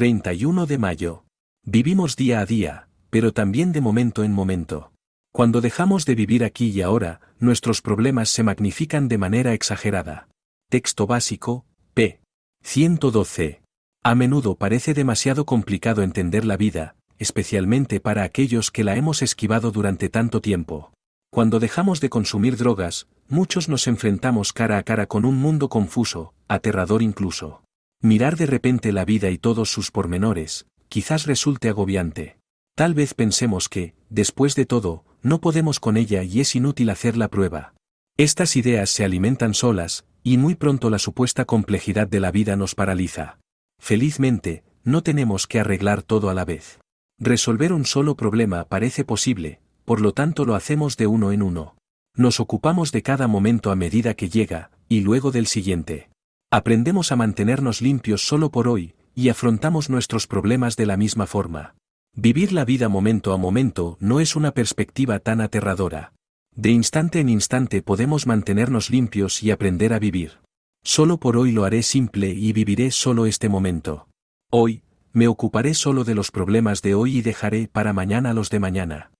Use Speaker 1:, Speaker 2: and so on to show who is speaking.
Speaker 1: 31 de mayo. Vivimos día a día, pero también de momento en momento. Cuando dejamos de vivir aquí y ahora, nuestros problemas se magnifican de manera exagerada. Texto básico, p. 112. A menudo parece demasiado complicado entender la vida, especialmente para aquellos que la hemos esquivado durante tanto tiempo. Cuando dejamos de consumir drogas, muchos nos enfrentamos cara a cara con un mundo confuso, aterrador incluso. Mirar de repente la vida y todos sus pormenores, quizás resulte agobiante. Tal vez pensemos que, después de todo, no podemos con ella y es inútil hacer la prueba. Estas ideas se alimentan solas, y muy pronto la supuesta complejidad de la vida nos paraliza. Felizmente, no tenemos que arreglar todo a la vez. Resolver un solo problema parece posible, por lo tanto lo hacemos de uno en uno. Nos ocupamos de cada momento a medida que llega, y luego del siguiente. Aprendemos a mantenernos limpios solo por hoy, y afrontamos nuestros problemas de la misma forma. Vivir la vida momento a momento no es una perspectiva tan aterradora. De instante en instante podemos mantenernos limpios y aprender a vivir. Solo por hoy lo haré simple y viviré solo este momento. Hoy, me ocuparé solo de los problemas de hoy y dejaré para mañana los de mañana.